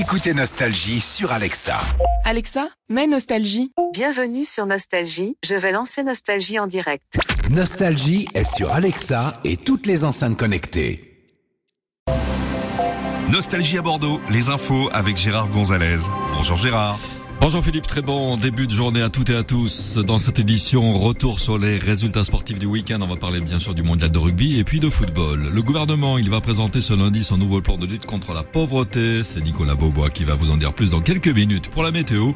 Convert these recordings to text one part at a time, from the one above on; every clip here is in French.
Écoutez Nostalgie sur Alexa. Alexa, mets Nostalgie. Bienvenue sur Nostalgie, je vais lancer Nostalgie en direct. Nostalgie est sur Alexa et toutes les enceintes connectées. Nostalgie à Bordeaux, les infos avec Gérard Gonzalez. Bonjour Gérard. Bonjour Philippe, très bon début de journée à toutes et à tous. Dans cette édition, retour sur les résultats sportifs du week-end. On va parler bien sûr du mondial de rugby et puis de football. Le gouvernement, il va présenter ce lundi son nouveau plan de lutte contre la pauvreté. C'est Nicolas Beaubois qui va vous en dire plus dans quelques minutes. Pour la météo,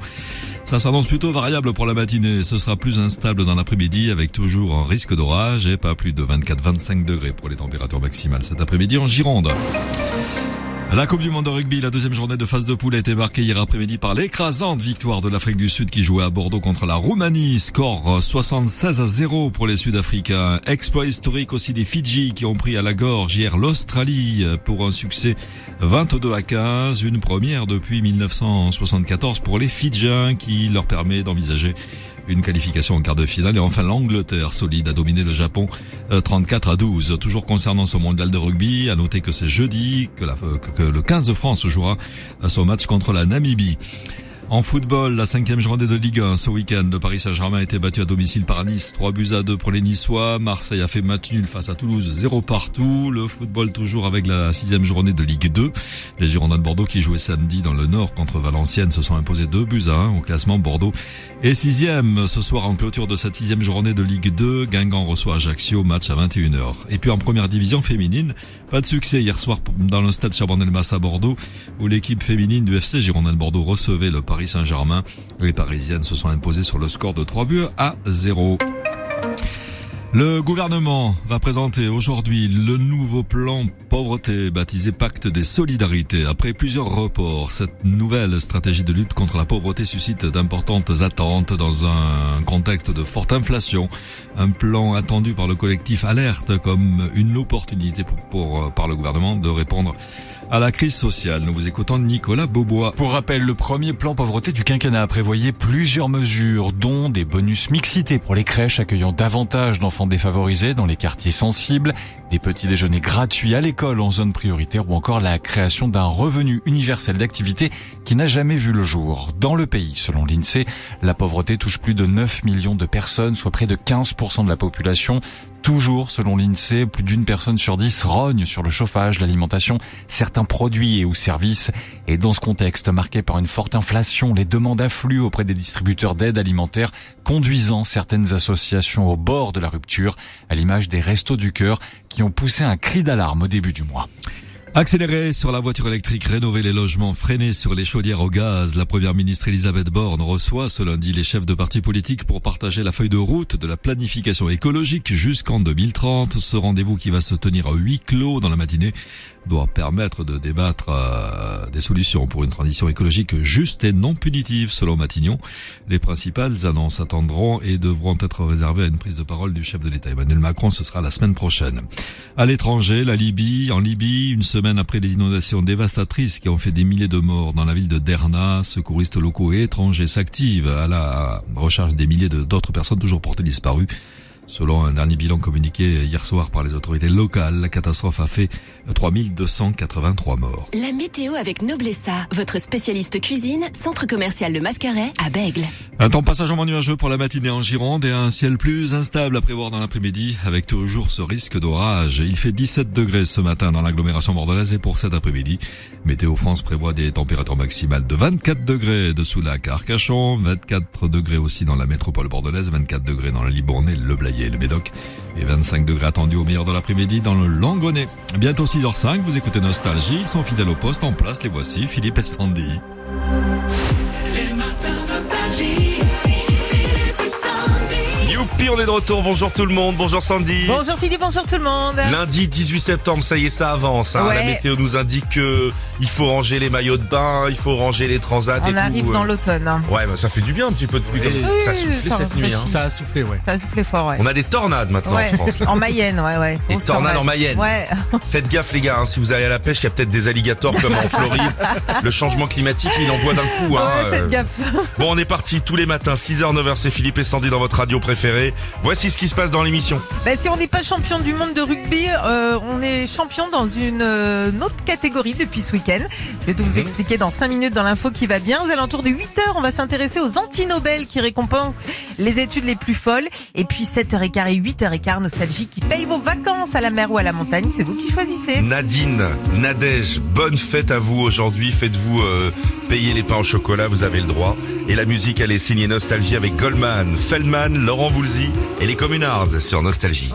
ça s'annonce plutôt variable pour la matinée. Ce sera plus instable dans l'après-midi avec toujours un risque d'orage et pas plus de 24-25 degrés pour les températures maximales cet après-midi en Gironde. La Coupe du Monde de rugby, la deuxième journée de phase de poule a été marquée hier après-midi par l'écrasante victoire de l'Afrique du Sud qui jouait à Bordeaux contre la Roumanie. Score 76 à 0 pour les Sud-Africains. Exploit historique aussi des Fidji qui ont pris à la gorge hier l'Australie pour un succès 22 à 15. Une première depuis 1974 pour les Fidjiens qui leur permet d'envisager une qualification en quart de finale. Et enfin, l'Angleterre, solide, a dominé le Japon 34 euh, à 12. Toujours concernant ce mondial de rugby, à noter que c'est jeudi que, le 15 de France jouera son match contre la Namibie. En football, la cinquième journée de Ligue 1 ce week-end, le Paris Saint-Germain a été battu à domicile par Nice, 3 buts à 2 pour les Niçois. Marseille a fait match nul face à Toulouse, 0 partout. Le football toujours avec la sixième journée de Ligue 2. Les Girondins de Bordeaux qui jouaient samedi dans le Nord contre Valenciennes se sont imposés 2 buts à 1 au classement Bordeaux. Et sixième ce soir en clôture de cette sixième journée de Ligue 2, Guingamp reçoit Ajaccio, match à 21h. Et puis en première division féminine, pas de succès hier soir dans le stade Charbonnet-Mas à Bordeaux, où l'équipe féminine du FC Girondins de Bordeaux recevait le Paris Saint-Germain. Les Parisiennes se sont imposées sur le score de 3 buts à 0. Le gouvernement va présenter aujourd'hui le nouveau plan pauvreté baptisé Pacte des solidarités. Après plusieurs reports, cette nouvelle stratégie de lutte contre la pauvreté suscite d'importantes attentes dans un contexte de forte inflation. Un plan attendu par le collectif Alerte comme une opportunité pour, pour par le gouvernement de répondre à la crise sociale. Nous vous écoutons Nicolas Beaubois. Pour rappel, le premier plan pauvreté du quinquennat prévoyait plusieurs mesures, dont des bonus mixité pour les crèches accueillant davantage d'enfants défavorisés dans les quartiers sensibles, des petits déjeuners gratuits à l'école en zone prioritaire ou encore la création d'un revenu universel d'activité qui n'a jamais vu le jour. Dans le pays, selon l'INSEE, la pauvreté touche plus de 9 millions de personnes, soit près de 15% de la population. Toujours, selon l'INSEE, plus d'une personne sur dix rogne sur le chauffage, l'alimentation, certains produits et ou services. Et dans ce contexte marqué par une forte inflation, les demandes affluent auprès des distributeurs d'aide alimentaire, conduisant certaines associations au bord de la rupture, à l'image des Restos du Cœur, qui ont poussé un cri d'alarme au début du mois. Accélérer sur la voiture électrique, rénover les logements, freiner sur les chaudières au gaz. La première ministre Elisabeth Borne reçoit ce lundi les chefs de partis politiques pour partager la feuille de route de la planification écologique jusqu'en 2030. Ce rendez-vous qui va se tenir à huis clos dans la matinée doit permettre de débattre euh, des solutions pour une transition écologique juste et non punitive selon Matignon. Les principales annonces attendront et devront être réservées à une prise de parole du chef de l'État. Emmanuel Macron, ce sera la semaine prochaine. À l'étranger, la Libye, en Libye, une après les inondations dévastatrices qui ont fait des milliers de morts dans la ville de Derna, secouristes locaux et étrangers s'activent à la recherche des milliers d'autres personnes toujours portées disparues. Selon un dernier bilan communiqué hier soir par les autorités locales, la catastrophe a fait 3283 morts. La météo avec Noblessa, votre spécialiste cuisine, centre commercial Le Mascaret à Bègle. Un temps passagement nuageux pour la matinée en Gironde et un ciel plus instable à prévoir dans l'après-midi avec toujours ce risque d'orage. Il fait 17 degrés ce matin dans l'agglomération bordelaise et pour cet après-midi, Météo France prévoit des températures maximales de 24 degrés dessous la Carcachon, 24 degrés aussi dans la métropole bordelaise, 24 degrés dans la Libournais, le Blayais et le Médoc et 25 degrés attendus au meilleur de l'après-midi dans le Langonnet. Bientôt 6h05, vous écoutez Nostalgie, ils sont fidèles au poste en place, les voici, Philippe et Sandy. On est de retour. Bonjour tout le monde. Bonjour Sandy. Bonjour Philippe, bonjour tout le monde. Lundi 18 septembre, ça y est, ça avance. Hein. Ouais. La météo nous indique que il faut ranger les maillots de bain, il faut ranger les transats et On tout. arrive dans l'automne. hein. Ouais, bah, ça fait du bien un petit peu de pluie. comme ça. ça a soufflé ça cette nuit. Hein. Ça a soufflé, ouais. Ça a soufflé fort, ouais. On a des tornades maintenant Ouais, en France. Là. en Mayenne, ouais, ouais. Des tornades tornade. en Mayenne. Ouais. Faites gaffe les gars, hein, si vous allez à la pêche, il y a peut-être des alligators comme en Floride. Le changement climatique, il envoie d'un coup. Hein, Ouais, faites euh. gaffe. Bon, on est parti tous les matins, 6h, 9h, c'est Philippe et Sandy dans votre radio préférée. Voici ce qui se passe dans l'émission. Bah, si on n'est pas champion du monde de rugby, euh, on est champion dans une euh, autre catégorie depuis ce week-end. Je vais tout vous expliquer dans 5 minutes dans l'info qui va bien. Aux alentours de 8 heures, on va s'intéresser aux anti-Nobel qui récompensent les études les plus folles. Et puis 7h15 et 8h15, Nostalgie qui paye vos vacances à la mer ou à la montagne. C'est vous qui choisissez. Nadine, Nadège, bonne fête à vous aujourd'hui. Faites-vous euh, payer les pains au chocolat, vous avez le droit. Et la musique, elle est signée Nostalgie avec Goldman, Feldman, Laurent Voulzy et les Communards sur Nostalgie.